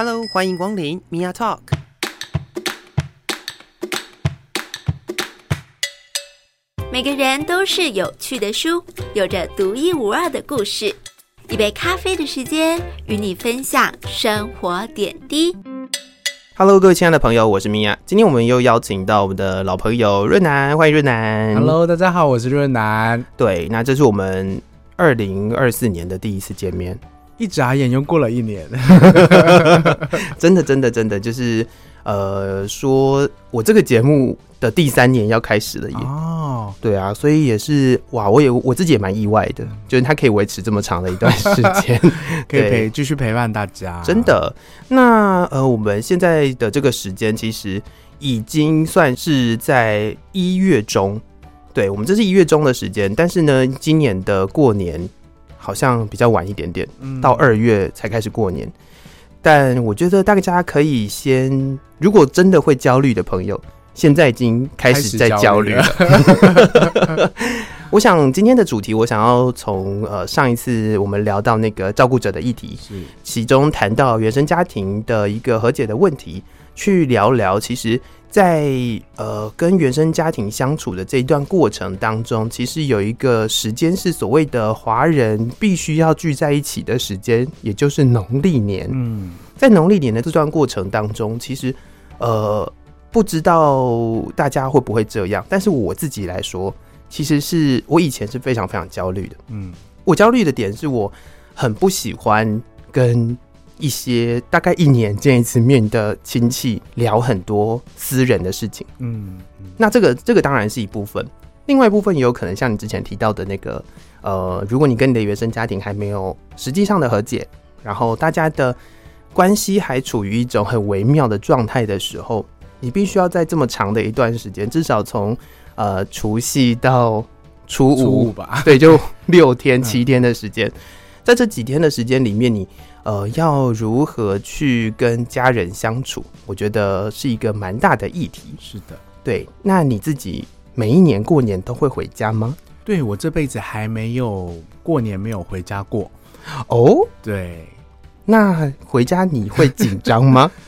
Hello，欢迎光临 Mia Talk。每个人都是有趣的书，有着独一无二的故事。一杯咖啡的时间，与你分享生活点滴。Hello，各位亲爱的朋友，我是 Mia。今天我们又邀请到我们的老朋友润南，欢迎润南。Hello，大家好，我是润南。对，那这是我们二零二四年的第一次见面，一眨眼又过了一年。真的，真的，真的，就是呃，说我这个节目的第三年要开始了耶。哦，oh. 对啊，所以也是哇，我也我自己也蛮意外的，就是它可以维持这么长的一段时间，可以陪继续陪伴大家。真的，那呃，我们现在的这个时间其实已经算是在一月中，对，我们这是一月中的时间，但是呢，今年的过年好像比较晚一点点，嗯、到二月才开始过年。但我觉得大家可以先，如果真的会焦虑的朋友。现在已经开始在焦虑了。我想今天的主题，我想要从呃上一次我们聊到那个照顾者的议题，是其中谈到原生家庭的一个和解的问题，去聊聊。其实在，在呃跟原生家庭相处的这一段过程当中，其实有一个时间是所谓的华人必须要聚在一起的时间，也就是农历年。嗯，在农历年的这段过程当中，其实呃。不知道大家会不会这样，但是我自己来说，其实是我以前是非常非常焦虑的。嗯，我焦虑的点是我很不喜欢跟一些大概一年见一次面的亲戚聊很多私人的事情。嗯，那这个这个当然是一部分，另外一部分也有可能像你之前提到的那个，呃，如果你跟你的原生家庭还没有实际上的和解，然后大家的关系还处于一种很微妙的状态的时候。你必须要在这么长的一段时间，至少从呃除夕到初五，初五吧，对，就六天七天的时间，在这几天的时间里面，你呃要如何去跟家人相处？我觉得是一个蛮大的议题。是的，对。那你自己每一年过年都会回家吗？对，我这辈子还没有过年没有回家过。哦，对。那回家你会紧张吗？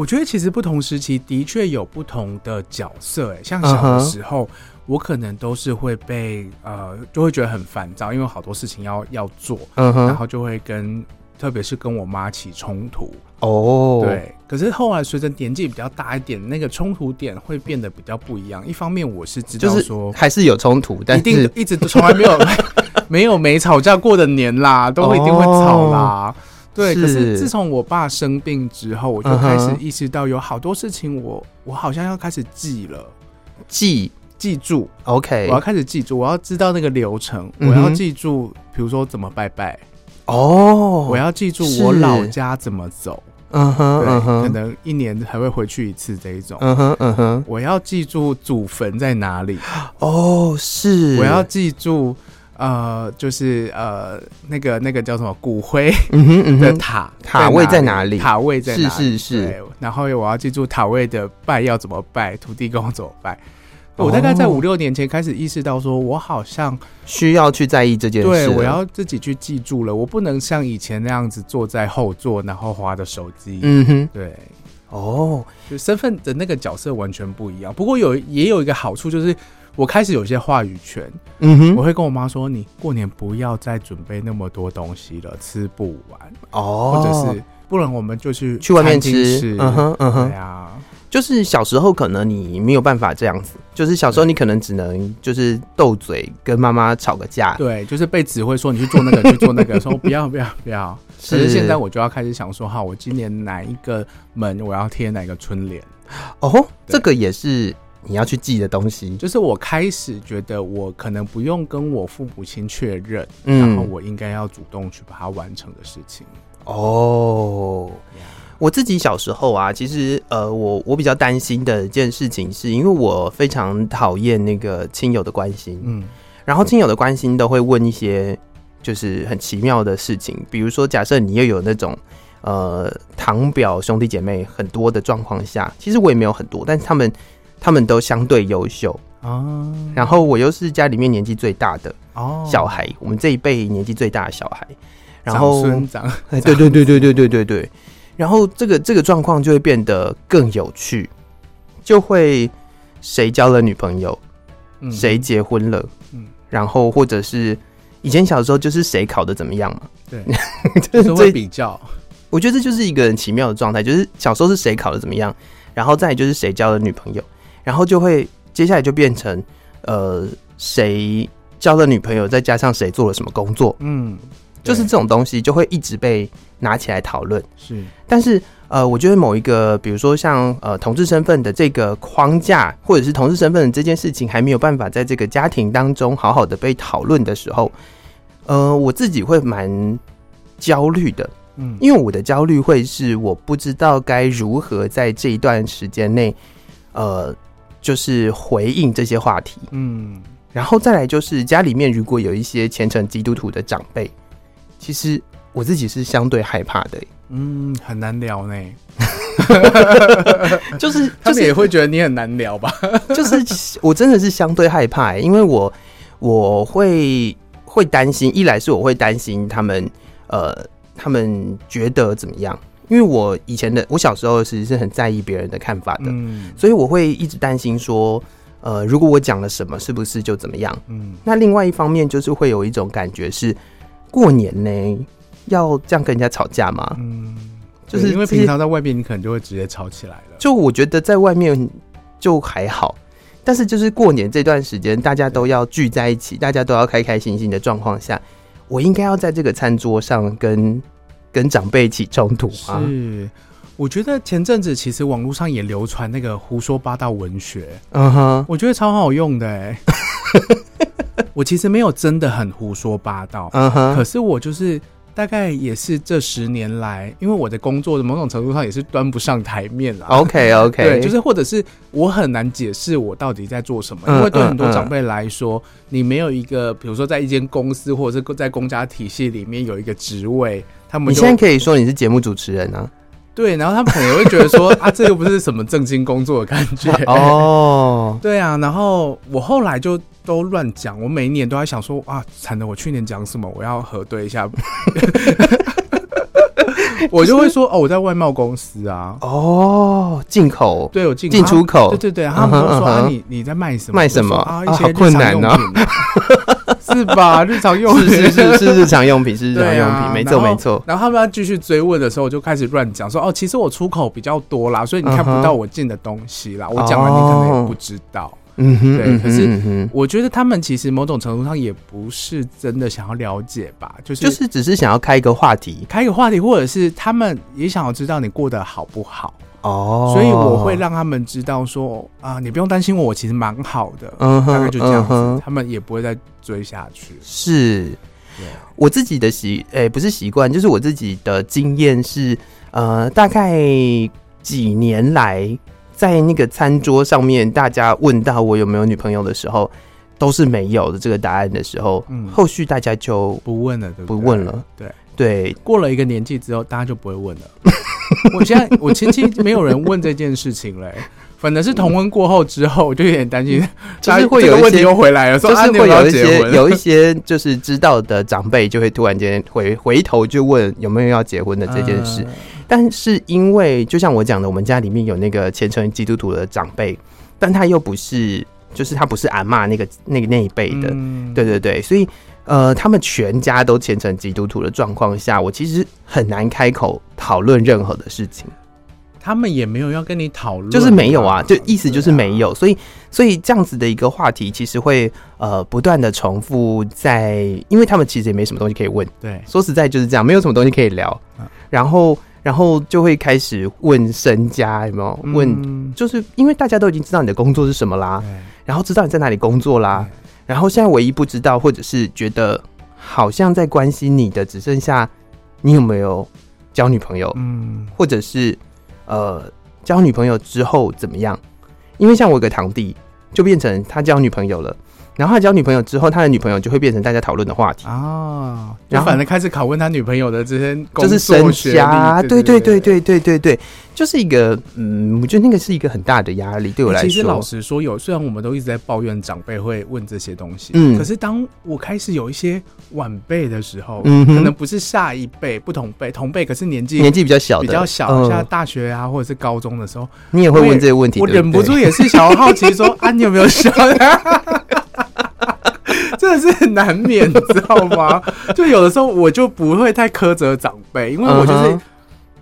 我觉得其实不同时期的确有不同的角色，哎，像小的时候，uh huh. 我可能都是会被呃，就会觉得很烦躁，因为好多事情要要做，uh huh. 然后就会跟，特别是跟我妈起冲突哦，oh. 对。可是后来随着年纪比较大一点，那个冲突点会变得比较不一样。一方面我是知道说还是有冲突，但是一定一直都从来没有 没有没吵架过的年啦，都会一定会吵啦。Oh. 对，是可是自从我爸生病之后，我就开始意识到有好多事情我，我我好像要开始记了，记。记住，OK，我要开始记住，我要知道那个流程，嗯、我要记住，比如说怎么拜拜，哦，我要记住我老家怎么走，嗯哼，对，嗯哼，可能一年还会回去一次这一种，嗯哼，嗯哼，我要记住祖坟在哪里，哦，是，我要记住。呃，就是呃，那个那个叫什么骨灰的塔，塔位在哪里？塔位在哪里？是是是。然后我要记住塔位的拜要怎么拜，土地公怎么拜。我大概在五六年前开始意识到，说我好像需要去在意这件事。对，我要自己去记住了，我不能像以前那样子坐在后座，然后划着手机。嗯哼，对。哦，就身份的那个角色完全不一样。不过有也有一个好处就是。我开始有些话语权，嗯哼，我会跟我妈说：“你过年不要再准备那么多东西了，吃不完。哦，或者是不然我们就去去外面吃。”嗯哼，嗯哼，对啊，就是小时候可能你没有办法这样子，就是小时候你可能只能就是斗嘴跟妈妈吵个架，对，就是被指挥说你去做那个去做那个，说不要不要不要。可是现在我就要开始想说，哈，我今年哪一个门我要贴哪个春联？哦，这个也是。你要去记的东西，就是我开始觉得我可能不用跟我父母亲确认，嗯、然后我应该要主动去把它完成的事情。哦.我自己小时候啊，其实呃，我我比较担心的一件事情，是因为我非常讨厌那个亲友的关心，嗯，然后亲友的关心都会问一些就是很奇妙的事情，比如说假设你又有那种呃堂表兄弟姐妹很多的状况下，其实我也没有很多，但是他们。他们都相对优秀。哦，然后我又是家里面年纪最大的哦。小孩，我们这一辈年纪最大的小孩，然后孙长，对对对对对对对对，然后这个这个状况就会变得更有趣，就会谁交了女朋友，谁结婚了，嗯，然后或者是以前小时候就是谁考的怎么样嘛，对，就是会比较。我觉得这就是一个很奇妙的状态，就是小时候是谁考的怎么样，然后再就是谁交了女朋友，然后就会接下来就变成呃谁交了女朋友，再加上谁做了什么工作，嗯，就是这种东西就会一直被拿起来讨论。是，但是呃，我觉得某一个，比如说像呃同志身份的这个框架，或者是同志身份的这件事情，还没有办法在这个家庭当中好好的被讨论的时候，呃，我自己会蛮焦虑的。嗯，因为我的焦虑会是我不知道该如何在这一段时间内，呃，就是回应这些话题。嗯，然后再来就是家里面如果有一些虔诚基督徒的长辈，其实我自己是相对害怕的。嗯，很难聊呢。就是，就是他们也会觉得你很难聊吧？就是我真的是相对害怕，因为我我会会担心，一来是我会担心他们，呃。他们觉得怎么样？因为我以前的我小时候其实是很在意别人的看法的，嗯，所以我会一直担心说，呃，如果我讲了什么，是不是就怎么样？嗯，那另外一方面就是会有一种感觉是，过年呢要这样跟人家吵架吗？嗯，就是因为平常在外面你可能就会直接吵起来了。就我觉得在外面就还好，但是就是过年这段时间大家都要聚在一起，大家都要开开心心的状况下。我应该要在这个餐桌上跟跟长辈起冲突吗？是，我觉得前阵子其实网络上也流传那个胡说八道文学，嗯哼，我觉得超好用的哎。我其实没有真的很胡说八道，嗯哼，可是我就是。大概也是这十年来，因为我的工作的某种程度上也是端不上台面了。OK OK，对，就是或者是我很难解释我到底在做什么，因为对很多长辈来说，嗯嗯嗯、你没有一个，比如说在一间公司或者是在公家体系里面有一个职位，他们你现在可以说你是节目主持人啊。对，然后他们可能会觉得说啊，这又不是什么正经工作的感觉 哦。对啊，然后我后来就都乱讲，我每一年都在想说啊，惨的，我去年讲什么，我要核对一下。我就会说哦，我在外贸公司啊。哦，进口，对，我进进出口，对对对。他们就说啊，你你在卖什么？卖什么啊？一些日常用品。是吧？日常用品是是是是日常用品是日常用品，没错没错。然后他们要继续追问的时候，我就开始乱讲说哦，其实我出口比较多啦，所以你看不到我进的东西啦。我讲完，你可能也不知道。嗯哼，对。可是我觉得他们其实某种程度上也不是真的想要了解吧，就是就是只是想要开一个话题，开一个话题，或者是他们也想要知道你过得好不好。哦，所以我会让他们知道说啊，你不用担心我，我其实蛮好的，大概就这样子，嗯、他们也不会再追下去。是，对我自己的习，诶、欸，不是习惯，就是我自己的经验是，呃，大概几年来，在那个餐桌上面，大家问到我有没有女朋友的时候，都是没有的这个答案的时候，嗯，后续大家就不问了，对不问了，对。对，过了一个年纪之后，大家就不会问了。我现在我亲戚没有人问这件事情嘞，反正是同婚过后之后，我就有点担心，就是会有一些又回来了，就是会有一些 有一些就是知道的长辈就会突然间回回头就问有没有要结婚的这件事，但是因为就像我讲的，我们家里面有那个虔诚基督徒的长辈，但他又不是就是他不是阿妈那个那个那一辈的，对对对，所以。呃，他们全家都虔诚基督徒的状况下，我其实很难开口讨论任何的事情。他们也没有要跟你讨论，就是没有啊，就意思就是没有。啊、所以，所以这样子的一个话题，其实会呃不断的重复在，因为他们其实也没什么东西可以问。对，说实在就是这样，没有什么东西可以聊。嗯、然后，然后就会开始问身家有没有问，嗯、就是因为大家都已经知道你的工作是什么啦，然后知道你在哪里工作啦。然后现在唯一不知道，或者是觉得好像在关心你的，只剩下你有没有交女朋友，嗯，或者是呃交女朋友之后怎么样？因为像我有个堂弟，就变成他交女朋友了。然后他交女朋友之后，他的女朋友就会变成大家讨论的话题啊。然后反正开始拷问他女朋友的这些就是身家，对对对对对对对，就是一个，嗯，我觉得那个是一个很大的压力，对我来说。其实老实说，有虽然我们都一直在抱怨长辈会问这些东西，嗯，可是当我开始有一些晚辈的时候，嗯，可能不是下一辈，不同辈，同辈，可是年纪年纪比较小的，比较小，像大学啊，或者是高中的时候，你也会问这些问题，我忍不住也是想要好奇说 啊，你有没有小的？真的是很难免，你知道吗？就有的时候我就不会太苛责长辈，因为我就是。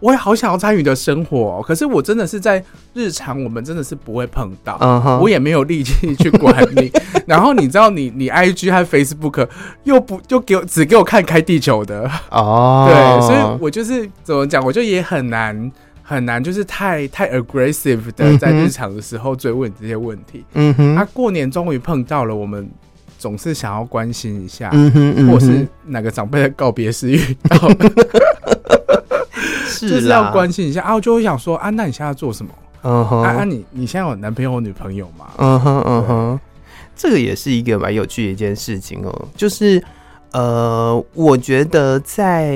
我也好想要参与的生活，可是我真的是在日常，我们真的是不会碰到，uh huh. 我也没有力气去管你。然后你知道你，你你 IG 和 Facebook 又不就给我只给我看开地球的哦，oh. 对，所以我就是怎么讲，我就也很难很难，就是太太 aggressive 的在日常的时候追问这些问题。嗯哼、mm，他、hmm. 啊、过年终于碰到了，我们总是想要关心一下，mm hmm. 或是哪个长辈的告别式遇到。是 就是要关心一下啊，我就会想说啊，那你现在做什么？嗯哼，啊，你你现在有男朋友或女朋友吗？嗯哼嗯哼，这个也是一个蛮有趣的一件事情哦。就是呃，我觉得在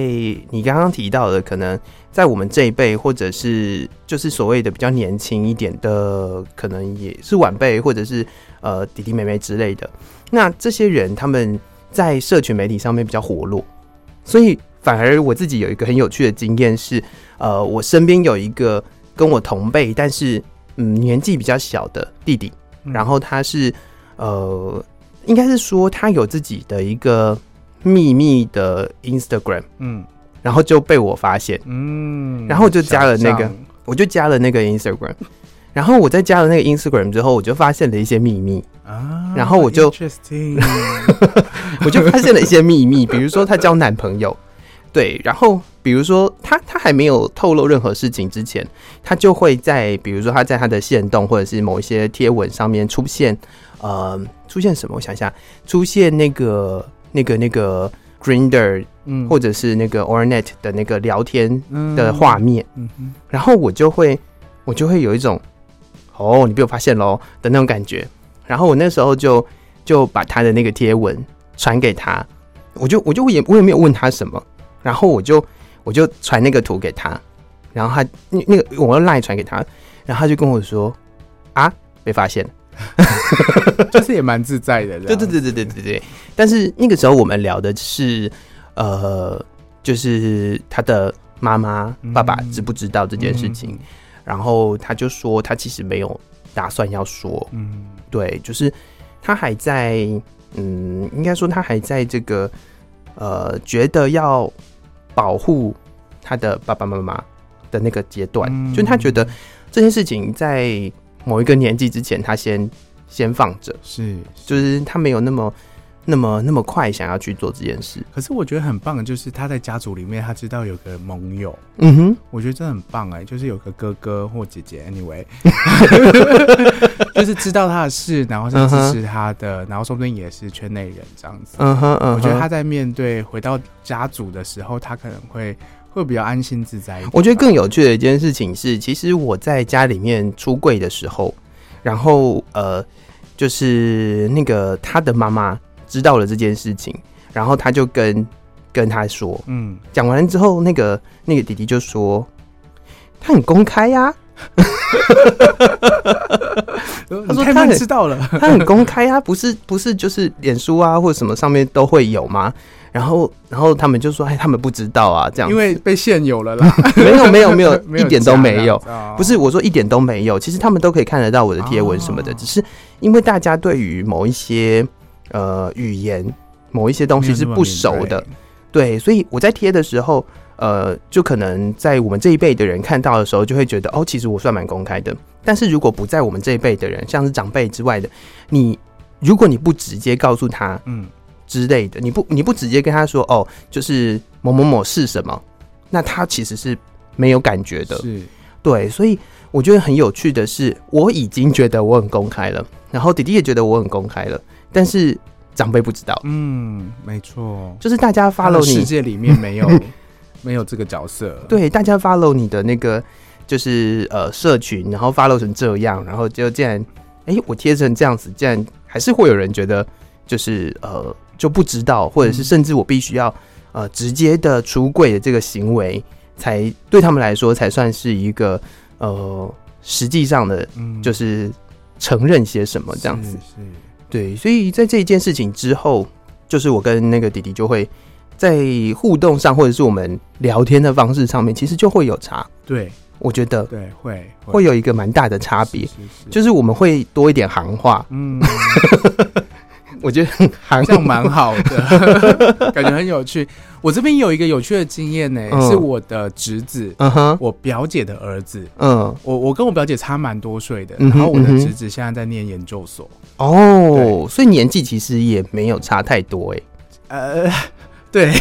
你刚刚提到的，可能在我们这一辈，或者是就是所谓的比较年轻一点的，可能也是晚辈，或者是呃弟弟妹妹之类的。那这些人他们在社群媒体上面比较活络，所以。反而我自己有一个很有趣的经验是，呃，我身边有一个跟我同辈，但是嗯年纪比较小的弟弟，然后他是呃，应该是说他有自己的一个秘密的 Instagram，嗯，然后就被我发现，嗯，然后我就加了那个，我就加了那个 Instagram，然后我在加了那个 Instagram 之后，我就发现了一些秘密。啊，然后我就，我就发现了一些秘密，比如说她交男朋友。对，然后比如说她她还没有透露任何事情之前，她就会在比如说她在她的线动或者是某一些贴文上面出现，呃，出现什么？我想一下，出现那个那个那个 Grinder 嗯，或者是那个 Ornet 的那个聊天的画面，嗯嗯，然后我就会我就会有一种哦，你被我发现喽的那种感觉，然后我那时候就就把他的那个贴文传给他，我就我就也我也没有问他什么。然后我就我就传那个图给他，然后他那那个我用 LINE 传给他，然后他就跟我说啊，被发现了，就是也蛮自在的，对对对对对对对。但是那个时候我们聊的是呃，就是他的妈妈爸爸知不知道这件事情，嗯、然后他就说他其实没有打算要说，嗯，对，就是他还在嗯，应该说他还在这个呃，觉得要。保护他的爸爸妈妈的那个阶段，嗯、就他觉得这件事情在某一个年纪之前，他先先放着，是，就是他没有那么。那么那么快想要去做这件事，可是我觉得很棒的就是他在家族里面，他知道有个盟友，嗯哼，我觉得这很棒哎、欸，就是有个哥哥或姐姐，anyway，就是知道他的事，然后是支持他的，然后说不定也是圈内人这样子，嗯哼，我觉得他在面对回到家族的时候，他可能会会比较安心自在一点。我觉得更有趣的一件事情是，其实我在家里面出柜的时候，然后呃，就是那个他的妈妈。知道了这件事情，然后他就跟跟他说，嗯，讲完之后，那个那个弟弟就说，他很公开呀、啊，他说他知道了，他很公开呀、啊，不是不是就是脸书啊或者什么上面都会有吗？然后然后他们就说，哎，他们不知道啊，这样，因为被限有了啦，没有没有 没有一点都没有，不是我说一点都没有，其实他们都可以看得到我的贴文什么的，只是因为大家对于某一些。呃，语言某一些东西是不熟的，对，所以我在贴的时候，呃，就可能在我们这一辈的人看到的时候，就会觉得哦，其实我算蛮公开的。但是如果不在我们这一辈的人，像是长辈之外的，你如果你不直接告诉他，嗯之类的，嗯、你不你不直接跟他说哦，就是某某某是什么，那他其实是没有感觉的，是，对，所以我觉得很有趣的是，我已经觉得我很公开了，然后弟弟也觉得我很公开了。但是长辈不知道，嗯，没错，就是大家 follow 你。世界里面没有 没有这个角色，对，大家 follow 你的那个就是呃社群，然后 follow 成这样，然后就竟然哎、欸，我贴成这样子，竟然还是会有人觉得就是呃就不知道，或者是甚至我必须要呃直接的出柜的这个行为，才对他们来说才算是一个呃实际上的，就是承认些什么这样子。是，是，对，所以在这一件事情之后，就是我跟那个弟弟就会在互动上，或者是我们聊天的方式上面，其实就会有差。对。我觉得对，会会有一个蛮大的差别，就是我们会多一点行话。嗯，我觉得行这样蛮好的，感觉很有趣。我这边有一个有趣的经验呢，是我的侄子，嗯哼，我表姐的儿子。嗯，我我跟我表姐差蛮多岁的，然后我的侄子现在在念研究所。哦，所以年纪其实也没有差太多，哎，呃。对，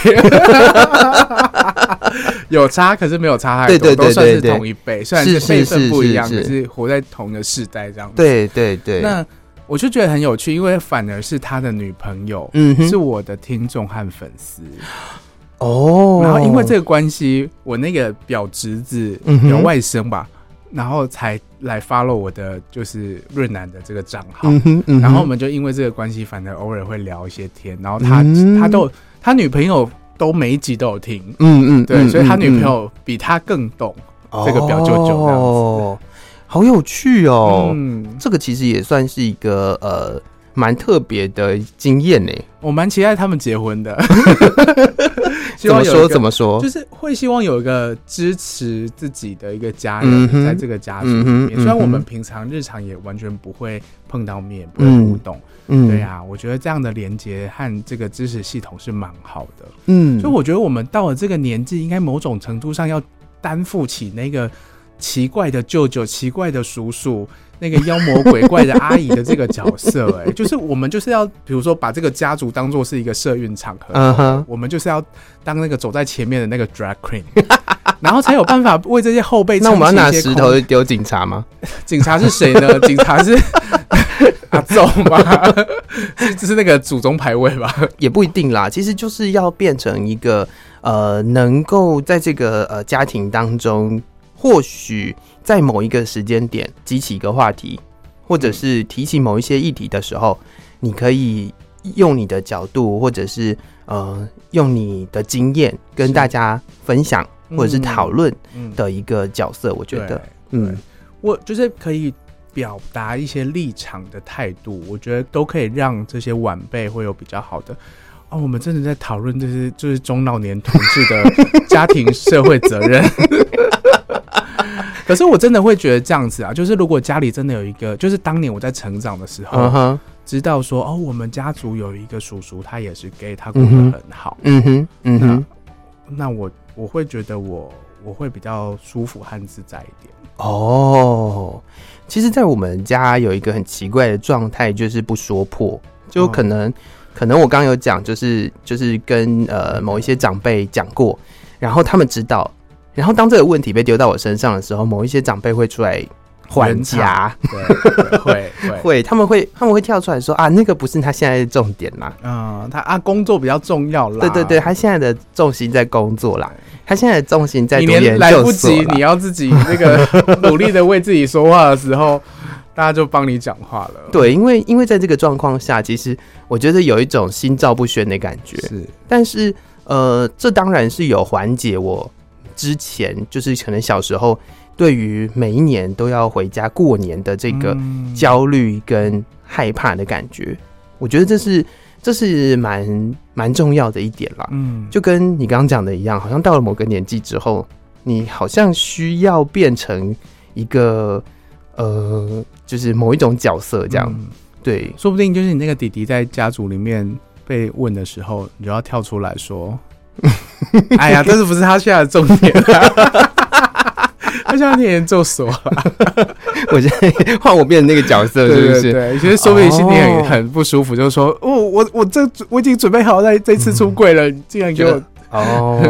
有差，可是没有差太多，对对对对对，都算是同一辈，虽然是辈分不一样，可是活在同一个世代这样子。对对对。那我就觉得很有趣，因为反而是他的女朋友，嗯，是我的听众和粉丝。哦。然后因为这个关系，我那个表侄子、表外甥吧，然后才来 follow 我的就是润南的这个账号。嗯嗯。然后我们就因为这个关系，反正偶尔会聊一些天，然后他他都。他女朋友都每一集都有听，嗯嗯，对，所以他女朋友比他更懂这个表舅舅这样子，哦，好有趣哦。嗯，这个其实也算是一个呃蛮特别的经验呢。我蛮期待他们结婚的。怎么说？怎么说？就是会希望有一个支持自己的一个家人在这个家族里面。虽然我们平常日常也完全不会碰到面，不会互动。嗯，对呀、啊，我觉得这样的连接和这个支持系统是蛮好的。嗯，所以我觉得我们到了这个年纪，应该某种程度上要担负起那个奇怪的舅舅、奇怪的叔叔、那个妖魔鬼怪的阿姨的这个角色。哎，就是我们就是要，比如说把这个家族当做是一个社运场合，嗯哼，我们就是要当那个走在前面的那个 drag queen，然后才有办法为这些后辈。那我们要拿石头丢警察吗？警察是谁呢？警察是。阿祖吧，这是那个祖宗牌位吧？也不一定啦。其实就是要变成一个呃，能够在这个呃家庭当中，或许在某一个时间点激起一个话题，或者是提起某一些议题的时候，你可以用你的角度，或者是呃用你的经验跟大家分享，或者是讨论的一个角色。我觉得，嗯，我就是可以。表达一些立场的态度，我觉得都可以让这些晚辈会有比较好的。哦，我们真的在讨论这些，就是中老年同志的家庭社会责任。可是我真的会觉得这样子啊，就是如果家里真的有一个，就是当年我在成长的时候，uh huh. 知道说哦，我们家族有一个叔叔，他也是 gay，他过得很好。嗯哼，嗯哼，那我我会觉得我我会比较舒服和自在一点。哦。Oh. 其实，在我们家有一个很奇怪的状态，就是不说破，就可能，哦、可能我刚刚有讲，就是就是跟呃某一些长辈讲过，然后他们知道，然后当这个问题被丢到我身上的时候，某一些长辈会出来还价，对，会 会。会，他们会他们会跳出来说啊，那个不是他现在的重点啦，嗯，他啊工作比较重要啦，对对对，他现在的重心在工作啦。他现在的重心在读研究所，你连来不及，你要自己那个 努力的为自己说话的时候，大家就帮你讲话了。对，因为因为在这个状况下，其实我觉得有一种心照不宣的感觉。是，但是呃，这当然是有缓解我之前就是可能小时候对于每一年都要回家过年的这个焦虑跟害怕的感觉。嗯、我觉得这是。这是蛮蛮重要的一点啦，嗯，就跟你刚刚讲的一样，好像到了某个年纪之后，你好像需要变成一个呃，就是某一种角色这样，嗯、对，说不定就是你那个弟弟在家族里面被问的时候，你就要跳出来说，哎呀，但是不是他现在的重点啊？他现在念研究所了，我现在换我变成那个角色，是不是？对，其实说不定心里很很不舒服，就是说，哦，我我这我已经准备好在这次出柜了，你竟然给我哦。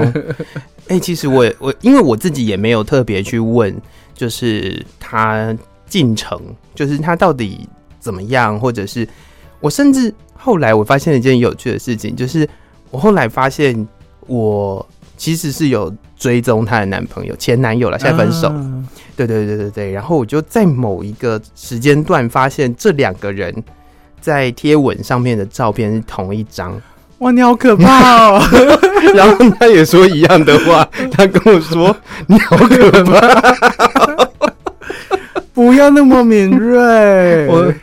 哎，其实我我因为我自己也没有特别去问，就是他进程，就是他到底怎么样，或者是我甚至后来我发现了一件有趣的事情，就是我后来发现我其实是有。追踪她的男朋友、前男友了，现在分手。啊、对对对对对，然后我就在某一个时间段发现这两个人在贴文上面的照片是同一张。哇，你好可怕哦！然后他也说一样的话，他跟我说你好可怕。不要那么敏锐。我，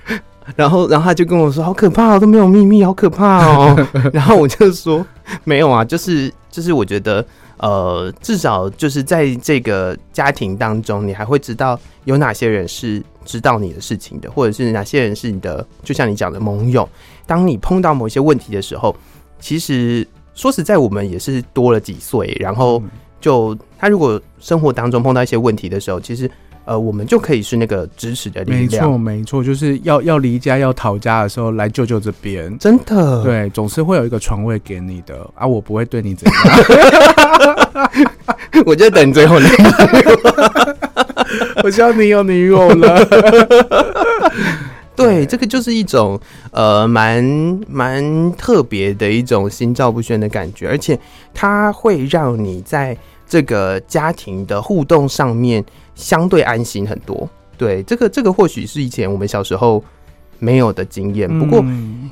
然后，然后他就跟我说：“好可怕哦，都没有秘密，好可怕哦。”然后我就说：“ 没有啊，就是，就是，我觉得，呃，至少就是在这个家庭当中，你还会知道有哪些人是知道你的事情的，或者是哪些人是你的，就像你讲的盟友。当你碰到某些问题的时候，其实说实在，我们也是多了几岁，然后。”就他如果生活当中碰到一些问题的时候，其实呃，我们就可以是那个支持的力量。没错，没错，就是要要离家要逃家的时候来舅舅这边。真的，对，总是会有一个床位给你的啊，我不会对你怎样。我就等最后那个，我希望你有女友了。对，这个就是一种呃，蛮蛮特别的一种心照不宣的感觉，而且它会让你在这个家庭的互动上面相对安心很多。对，这个这个或许是以前我们小时候没有的经验，不过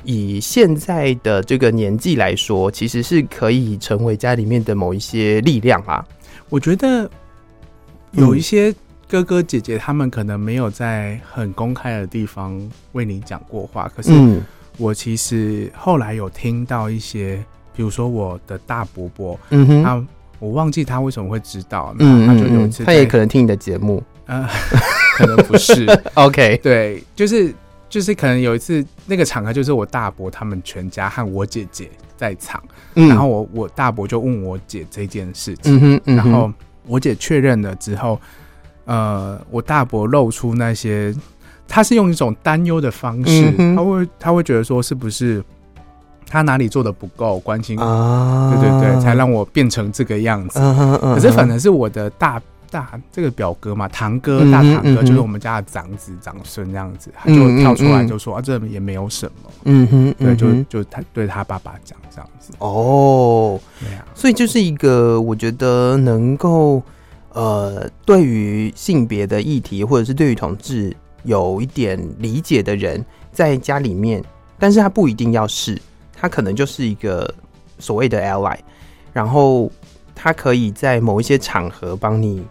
以现在的这个年纪来说，其实是可以成为家里面的某一些力量啊。我觉得有一些。哥哥姐姐他们可能没有在很公开的地方为你讲过话，可是我其实后来有听到一些，比如说我的大伯伯，嗯哼，他我忘记他为什么会知道，那，他就有一次，他也可能听你的节目，呃，可能不是，OK，对，就是就是可能有一次那个场合就是我大伯他们全家和我姐姐在场，嗯，然后我我大伯就问我姐这件事情，然后我姐确认了之后。呃，我大伯露出那些，他是用一种担忧的方式，嗯、他会他会觉得说，是不是他哪里做的不够关心啊？对对对，才让我变成这个样子。可是反正是我的大大这个表哥嘛，堂哥大堂哥，就是我们家的长子长孙这样子，他就跳出来就说、嗯、啊，这也没有什么。嗯哼，对，就就他对他爸爸讲这样子。哦，对啊，所以就是一个我觉得能够。呃，对于性别的议题，或者是对于同志有一点理解的人，在家里面，但是他不一定要是，他可能就是一个所谓的 ally，然后他可以在某一些场合帮你。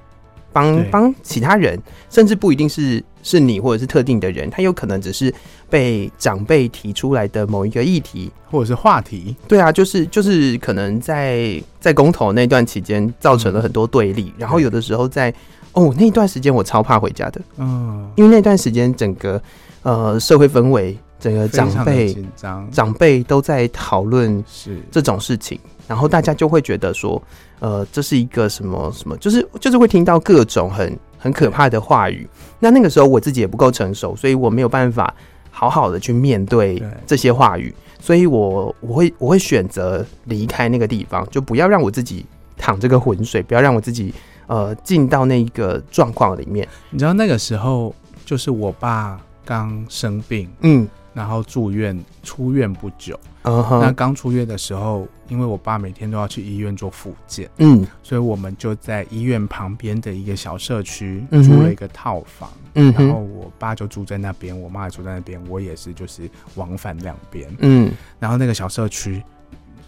帮帮其他人，甚至不一定是是你或者是特定的人，他有可能只是被长辈提出来的某一个议题。或者是话题。对啊，就是就是可能在在公投那段期间造成了很多对立，嗯、然后有的时候在哦那段时间我超怕回家的，嗯，因为那段时间整个呃社会氛围，整个长辈紧张，长辈都在讨论是这种事情，然后大家就会觉得说。呃，这是一个什么什么，就是就是会听到各种很很可怕的话语。那那个时候我自己也不够成熟，所以我没有办法好好的去面对这些话语，所以我我会我会选择离开那个地方，就不要让我自己淌这个浑水，不要让我自己呃进到那一个状况里面。你知道那个时候就是我爸刚生病，嗯。然后住院出院不久，uh huh. 那刚出院的时候，因为我爸每天都要去医院做复健，嗯，所以我们就在医院旁边的一个小社区租了一个套房，嗯，然后我爸就住在那边，我妈也住在那边，我也是就是往返两边，嗯，然后那个小社区，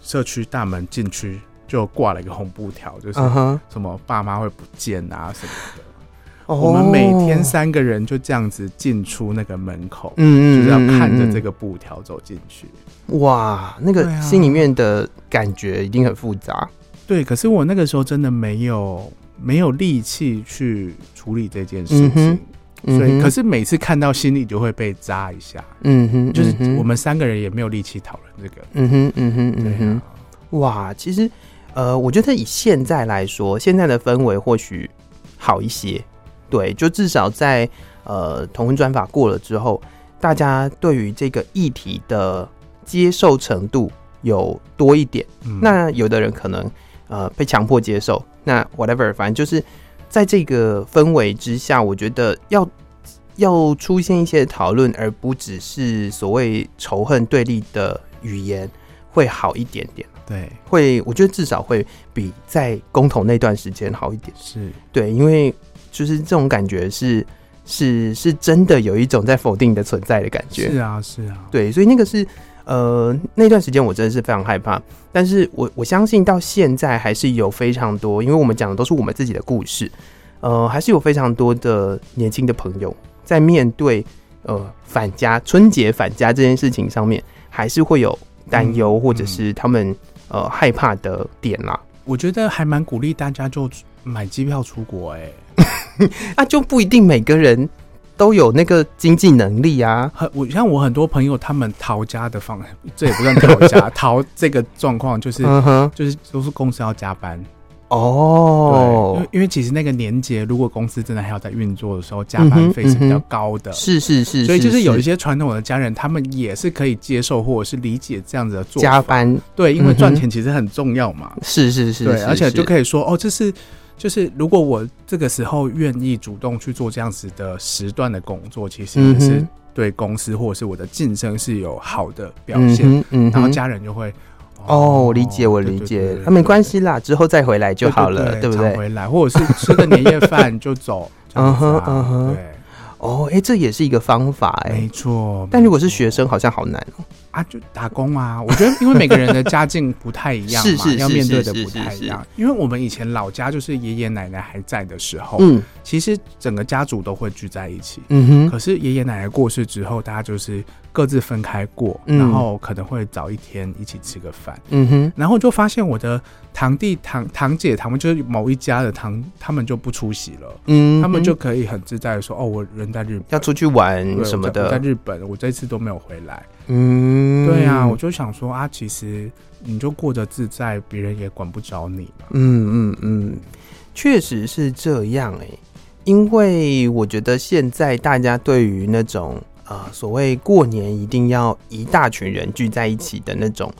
社区大门进去就挂了一个红布条，就是什么爸妈会不见啊什么的。我们每天三个人就这样子进出那个门口，嗯，就是要看着这个布条走进去。哇，那个心里面的感觉一定很复杂。对，可是我那个时候真的没有没有力气去处理这件事情，所以可是每次看到心里就会被扎一下。嗯哼，就是我们三个人也没有力气讨论这个。嗯哼，嗯哼，嗯哼。啊、哇，其实呃，我觉得以现在来说，现在的氛围或许好一些。对，就至少在呃同婚专法过了之后，大家对于这个议题的接受程度有多一点。嗯、那有的人可能呃被强迫接受，那 whatever，反正就是在这个氛围之下，我觉得要要出现一些讨论，而不只是所谓仇恨对立的语言，会好一点点。对，会，我觉得至少会比在公投那段时间好一点。是对，因为。就是这种感觉是是是真的有一种在否定你的存在的感觉。是啊，是啊，对，所以那个是呃那段时间我真的是非常害怕，但是我我相信到现在还是有非常多，因为我们讲的都是我们自己的故事，呃，还是有非常多的年轻的朋友在面对呃返家春节返家这件事情上面，还是会有担忧，或者是他们呃害怕的点啦。我觉得还蛮鼓励大家就买机票出国，欸，哎，那就不一定每个人都有那个经济能力啊。很我像我很多朋友，他们逃家的方，这也不算逃家，逃这个状况就是就是都是公司要加班。哦，对，因为因为其实那个年节，如果公司真的还要在运作的时候，加班费是比较高的。是是是，所以就是有一些传统的家人，他们也是可以接受或者是理解这样子的做加班。对，因为赚钱其实很重要嘛。是是是，对，而且就可以说哦，这是就是如果我这个时候愿意主动去做这样子的时段的工作，其实也是对公司或者是我的晋升是有好的表现。嗯，然后家人就会。哦，我理解，我理解，那没关系啦，之后再回来就好了，对不对？回来，或者是吃个年夜饭就走，嗯哼，嗯哼，对。哦，哎、欸，这也是一个方法、欸，哎，没错。但如果是学生，好像好难哦。啊，就打工啊。我觉得，因为每个人的家境不太一样嘛，是是是是要面对的不太一样。因为我们以前老家就是爷爷奶奶还在的时候，嗯，其实整个家族都会聚在一起，嗯哼。可是爷爷奶奶过世之后，大家就是各自分开过，嗯、然后可能会早一天一起吃个饭，嗯哼。然后就发现我的堂弟堂堂姐他们就是某一家的堂，他们就不出席了，嗯，他们就可以很自在的说，哦，我人在日本，要出去玩什么的，在，在日本，我这次都没有回来。嗯，对呀、啊，我就想说啊，其实你就过得自在，别人也管不着你嘛。嗯嗯嗯，确实是这样哎、欸，因为我觉得现在大家对于那种呃所谓过年一定要一大群人聚在一起的那种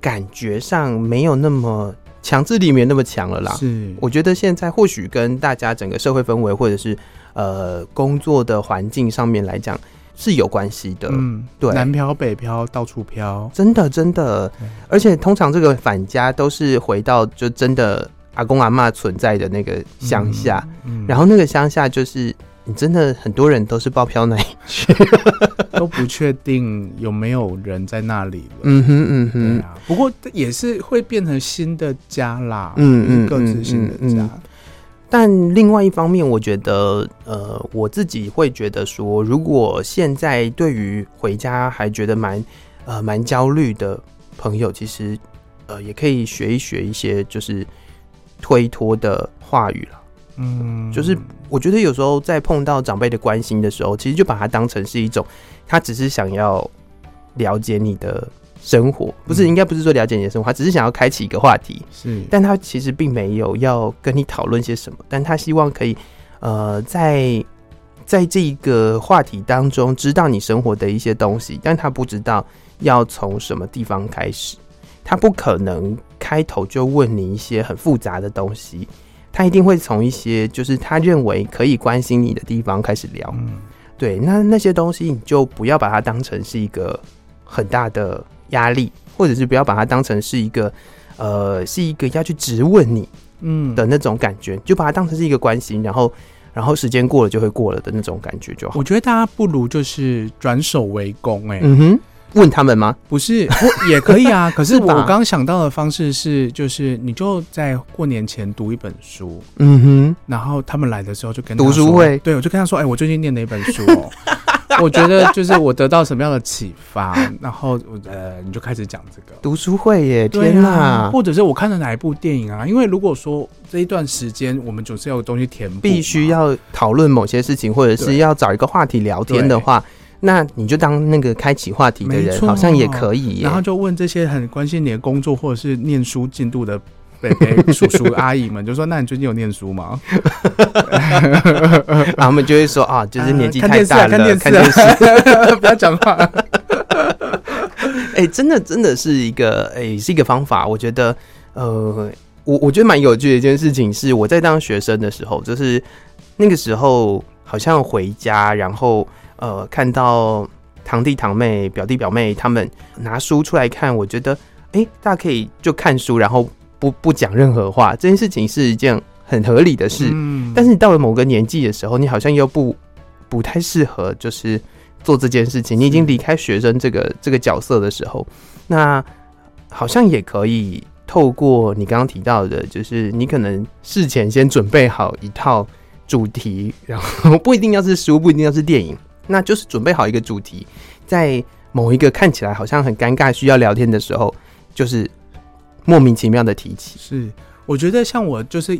感觉上，没有那么强制力，没有那么强了啦。是，我觉得现在或许跟大家整个社会氛围，或者是呃工作的环境上面来讲。是有关系的，嗯，对，南漂北漂到处漂，真的真的，而且通常这个返家都是回到就真的阿公阿妈存在的那个乡下，嗯，然后那个乡下就是你真的很多人都是包漂那一区，都不确定有没有人在那里了，嗯哼嗯哼，啊，不过也是会变成新的家啦，嗯嗯，各自新的家。但另外一方面，我觉得，呃，我自己会觉得说，如果现在对于回家还觉得蛮，呃，蛮焦虑的朋友，其实，呃，也可以学一学一些就是推脱的话语了。嗯，就是我觉得有时候在碰到长辈的关心的时候，其实就把它当成是一种，他只是想要了解你的。生活不是，应该不是说了解你的生活，他只是想要开启一个话题，是，但他其实并没有要跟你讨论些什么，但他希望可以，呃，在在这个话题当中知道你生活的一些东西，但他不知道要从什么地方开始，他不可能开头就问你一些很复杂的东西，他一定会从一些就是他认为可以关心你的地方开始聊，嗯，对，那那些东西你就不要把它当成是一个很大的。压力，或者是不要把它当成是一个，呃，是一个要去质问你，嗯的那种感觉，就把它当成是一个关心，然后，然后时间过了就会过了的那种感觉就好。我觉得大家不如就是转守为攻，哎，嗯哼，问他们吗？不是，也可以啊。可是我刚刚想到的方式是，就是你就在过年前读一本书，嗯哼，然后他们来的时候就跟读书会，对，我就跟他说，哎，我最近念了一本书哦。我觉得就是我得到什么样的启发，然后我呃，你就开始讲这个读书会耶，天哪、啊！或者是我看了哪一部电影啊？因为如果说这一段时间我们总是要有东西填补，必须要讨论某些事情，或者是要找一个话题聊天的话，那你就当那个开启话题的人，好像也可以。然后就问这些很关心你的工作或者是念书进度的。伯伯、叔叔、阿姨们就说：“那你最近有念书吗？”然 后他们就会说：“啊，就是年纪太大了，看电视，看电视，不要讲话。”哎，真的，真的是一个，哎、欸，是一个方法。我觉得，呃，我我觉得蛮有趣的一件事情是，我在当学生的时候，就是那个时候好像回家，然后呃，看到堂弟堂妹、表弟表妹他们拿书出来看，我觉得，哎、欸，大家可以就看书，然后。不不讲任何话，这件事情是一件很合理的事。嗯，但是你到了某个年纪的时候，你好像又不不太适合，就是做这件事情。你已经离开学生这个这个角色的时候，那好像也可以透过你刚刚提到的，就是你可能事前先准备好一套主题，然后不一定要是书，不一定要是电影，那就是准备好一个主题，在某一个看起来好像很尴尬需要聊天的时候，就是莫名其妙的提起。是，我觉得像我就是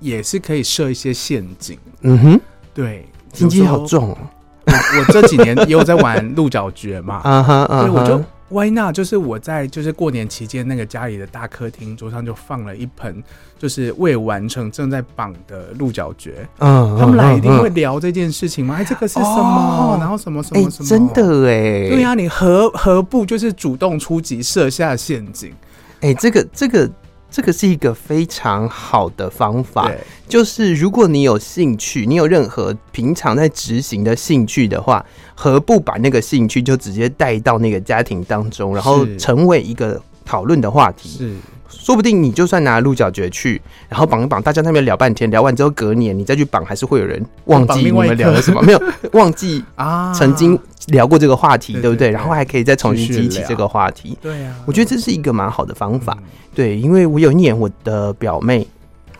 也是可以设一些陷阱。嗯哼，对，心机好重哦。我我这几年也有在玩鹿角蕨嘛，啊哈，对，我就。Why not？就是我在就是过年期间，那个家里的大客厅桌上就放了一盆就是未完成正在绑的鹿角蕨。嗯，他们来一定会聊这件事情吗？哎，这个是什么？哦、然后什么什么什么？真的哎，对呀、啊，你何何不就是主动出击，设下陷阱？哎，这个这个。这个是一个非常好的方法，就是如果你有兴趣，你有任何平常在执行的兴趣的话，何不把那个兴趣就直接带到那个家庭当中，然后成为一个讨论的话题？是，说不定你就算拿鹿角蕨去，然后绑一绑，大家那边聊半天，聊完之后隔年你再去绑，还是会有人忘记你们聊了什么，没有 忘记啊，曾经聊过这个话题，对不对？然后还可以再重新激起这个话题。对啊，我觉得这是一个蛮好的方法。对，因为我有一年我的表妹，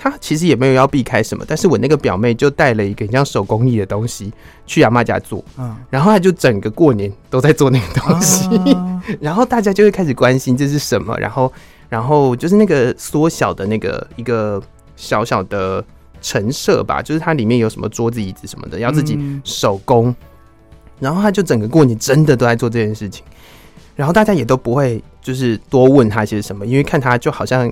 她其实也没有要避开什么，但是我那个表妹就带了一个像手工艺的东西去阿妈家做，嗯，然后她就整个过年都在做那个东西，啊、然后大家就会开始关心这是什么，然后，然后就是那个缩小的那个一个小小的陈设吧，就是它里面有什么桌子椅子什么的，要自己手工，嗯、然后她就整个过年真的都在做这件事情。然后大家也都不会就是多问他些什么，因为看他就好像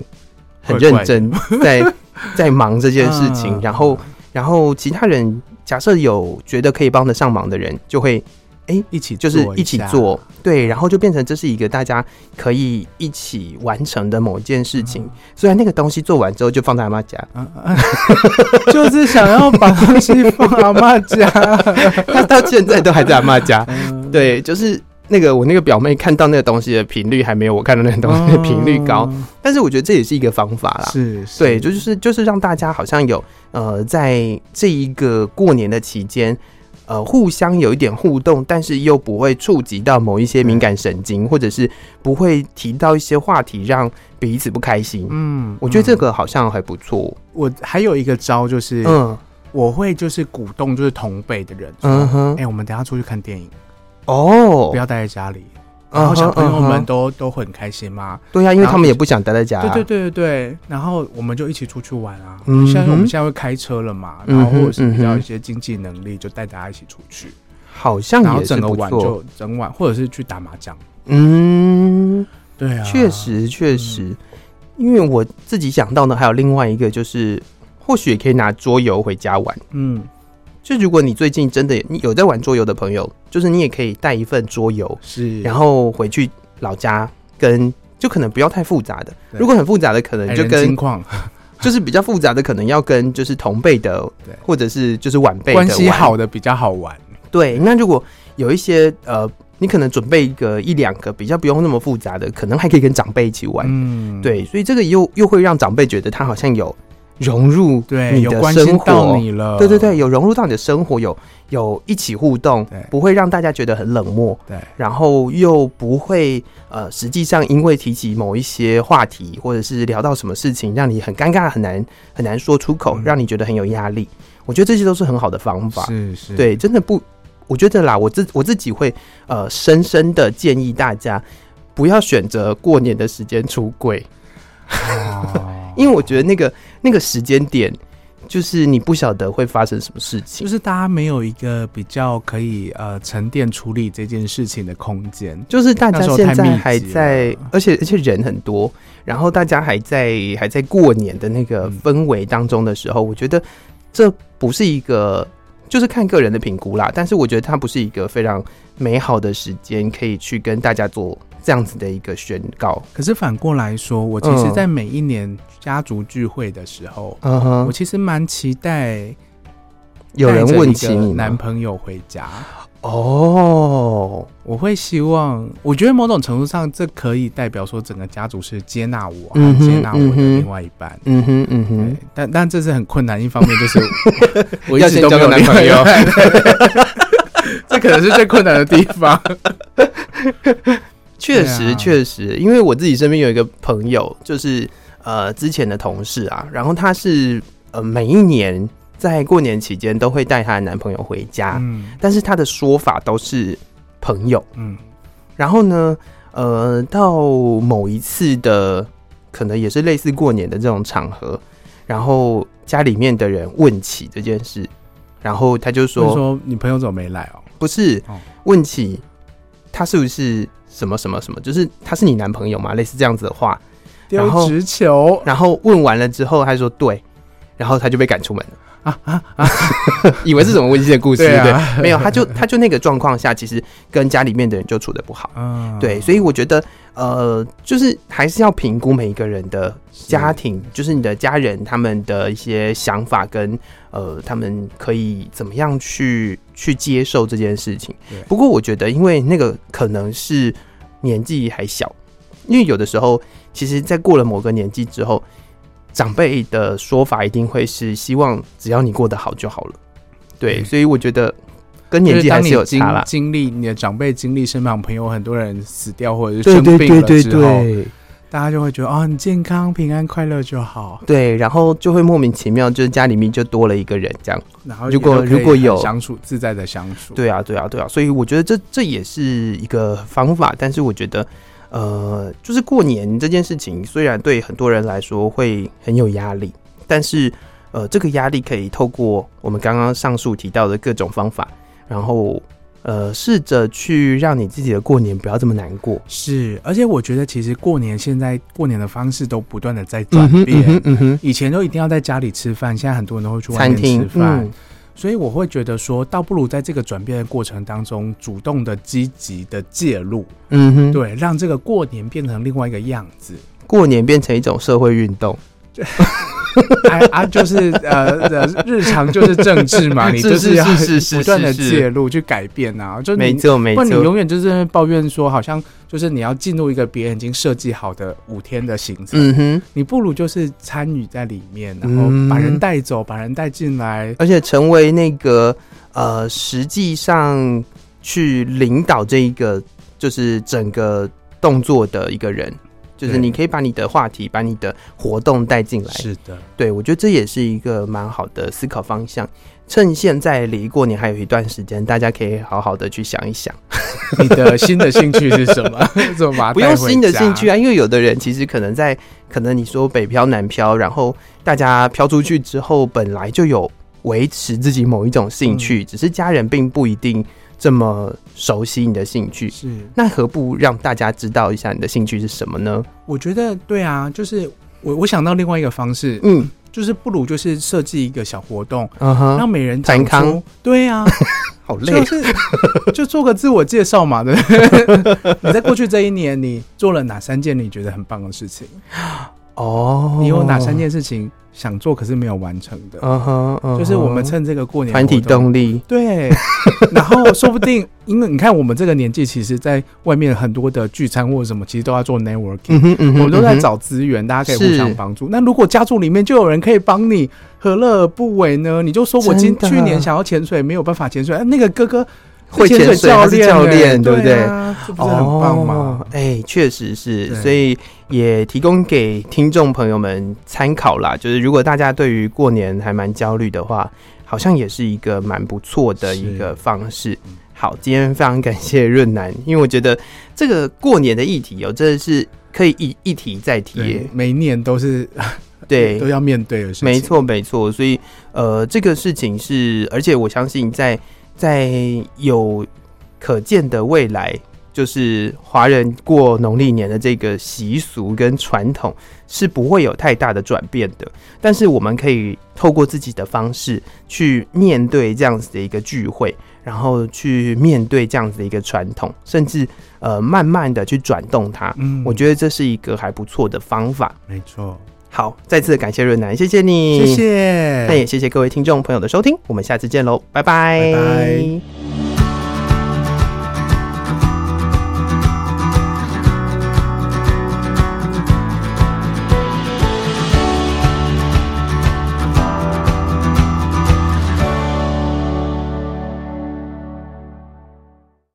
很认真在 在忙这件事情。然后，然后其他人假设有觉得可以帮得上忙的人，就会哎一起就是一起做，对，然后就变成这是一个大家可以一起完成的某一件事情。虽然那个东西做完之后就放在阿妈家，就是想要把东西放阿妈家，他到现在都还在阿妈家。对，就是。那个我那个表妹看到那个东西的频率还没有我看到那个东西的频率高，但是我觉得这也是一个方法啦。是，对，就是就是让大家好像有呃，在这一个过年的期间，呃，互相有一点互动，但是又不会触及到某一些敏感神经，或者是不会提到一些话题让彼此不开心。嗯，我觉得这个好像还不错。我还有一个招就是，嗯，我会就是鼓动就是同辈的人，嗯哼，哎，我们等下出去看电影。哦，不要待在家里，然后小朋友们都都很开心嘛。对呀，因为他们也不想待在家。对对对对对，然后我们就一起出去玩啊。嗯，像我们现在会开车了嘛，然后或者是比较一些经济能力，就带大家一起出去。好像也整个晚。就整晚，或者是去打麻将。嗯，对啊，确实确实，因为我自己想到呢，还有另外一个，就是或许也可以拿桌游回家玩。嗯。就如果你最近真的你有在玩桌游的朋友，就是你也可以带一份桌游，是，然后回去老家跟，就可能不要太复杂的，如果很复杂的，可能就跟，就是比较复杂的，可能要跟就是同辈的，对，或者是就是晚辈关系好的比较好玩。对，那如果有一些呃，你可能准备一个一两个比较不用那么复杂的，可能还可以跟长辈一起玩。嗯，对，所以这个又又会让长辈觉得他好像有。融入对你的生活，对对对，有融入到你的生活，有有一起互动，不会让大家觉得很冷漠，对，然后又不会呃，实际上因为提起某一些话题，或者是聊到什么事情，让你很尴尬，很难很难说出口，嗯、让你觉得很有压力。我觉得这些都是很好的方法，是是，对，真的不，我觉得啦，我自我自己会呃，深深的建议大家不要选择过年的时间出柜。哦因为我觉得那个那个时间点，就是你不晓得会发生什么事情，就是大家没有一个比较可以呃沉淀处理这件事情的空间，就是大家现在还在，而且而且人很多，然后大家还在还在过年的那个氛围当中的时候，嗯、我觉得这不是一个，就是看个人的评估啦，但是我觉得它不是一个非常美好的时间，可以去跟大家做。这样子的一个宣告，可是反过来说，我其实，在每一年家族聚会的时候，嗯哼，我其实蛮期待有人问起你男朋友回家哦。我会希望，我觉得某种程度上，这可以代表说整个家族是接纳我，和接纳我的另外一半。嗯哼，嗯哼。但但这是很困难，一方面就是 我一直都没有男朋友，这可能是最困难的地方。确实，确实，因为我自己身边有一个朋友，就是呃之前的同事啊，然后她是呃每一年在过年期间都会带她的男朋友回家，嗯，但是她的说法都是朋友，嗯，然后呢，呃，到某一次的可能也是类似过年的这种场合，然后家里面的人问起这件事，然后他就说：“说你朋友怎么没来哦？”不是，问起他是不是什么什么什么，就是他是你男朋友吗？类似这样子的话，丢直球，然后问完了之后，他说对，然后他就被赶出门了。啊啊啊！以为是什么温馨的故事，对，啊、对，没有，他就 他就那个状况下，其实跟家里面的人就处的不好。嗯，对，所以我觉得，呃，就是还是要评估每一个人的家庭，是就是你的家人他们的一些想法跟呃，他们可以怎么样去去接受这件事情。不过我觉得，因为那个可能是年纪还小，因为有的时候，其实在过了某个年纪之后。长辈的说法一定会是希望只要你过得好就好了，对，所以我觉得跟年纪还是有差啦。经历你的长辈经历身旁朋友很多人死掉或者是生病了之后，大家就会觉得哦，很健康平安快乐就好。对，然后就会莫名其妙，就是家里面就多了一个人这样。然后如果如果有相处自在的相处，对啊对啊对啊，所以我觉得这这也是一个方法，但是我觉得。呃，就是过年这件事情，虽然对很多人来说会很有压力，但是呃，这个压力可以透过我们刚刚上述提到的各种方法，然后呃，试着去让你自己的过年不要这么难过。是，而且我觉得其实过年现在过年的方式都不断的在转变。嗯哼，嗯哼，以前都一定要在家里吃饭，现在很多人都会去外面吃饭。所以我会觉得说，倒不如在这个转变的过程当中，主动的、积极的介入，嗯哼，对，让这个过年变成另外一个样子，过年变成一种社会运动。啊 啊，就是呃，日常就是政治嘛，你就是要不断的介入去改变啊，就没错没错，你永远就是抱怨说，好像就是你要进入一个别人已经设计好的五天的行程，嗯哼，你不如就是参与在里面，然后把人带走，把人带进来，而且成为那个呃，实际上去领导这一个就是整个动作的一个人。就是你可以把你的话题、把你的活动带进来。是的，对，我觉得这也是一个蛮好的思考方向。趁现在离过年还有一段时间，大家可以好好的去想一想，你的新的兴趣是什么？怎么把不用新的兴趣啊？因为有的人其实可能在，可能你说北漂南漂，然后大家飘出去之后，本来就有维持自己某一种兴趣，嗯、只是家人并不一定。这么熟悉你的兴趣是，那何不让大家知道一下你的兴趣是什么呢？我觉得对啊，就是我我想到另外一个方式，嗯，就是不如就是设计一个小活动，嗯哼，让每人讲出，对啊，好累，就是就做个自我介绍嘛，对。你在过去这一年，你做了哪三件你觉得很棒的事情？哦，你有哪三件事情？想做可是没有完成的，嗯哼，就是我们趁这个过年团体动力，对，然后说不定，因为你看我们这个年纪，其实在外面很多的聚餐或者什么，其实都要做 networking，我们都在找资源，大家可以互相帮助。那如果家族里面就有人可以帮你，何乐而不为呢？你就说我今去年想要潜水，没有办法潜水，那个哥哥。会潜水教练，教练对不对？这不是很棒吗？哎，确实是，所以也提供给听众朋友们参考啦。就是如果大家对于过年还蛮焦虑的话，好像也是一个蛮不错的一个方式。好，今天非常感谢润南，因为我觉得这个过年的议题哦，真的是可以一一提再提，每一年都是 对都要面对的事情。没错，没错。所以呃，这个事情是，而且我相信在。在有可见的未来，就是华人过农历年的这个习俗跟传统是不会有太大的转变的。但是我们可以透过自己的方式去面对这样子的一个聚会，然后去面对这样子的一个传统，甚至呃慢慢的去转动它。嗯，我觉得这是一个还不错的方法。没错。好，再次感谢润南，谢谢你，谢谢，那也谢谢各位听众朋友的收听，我们下次见喽，拜拜。拜拜。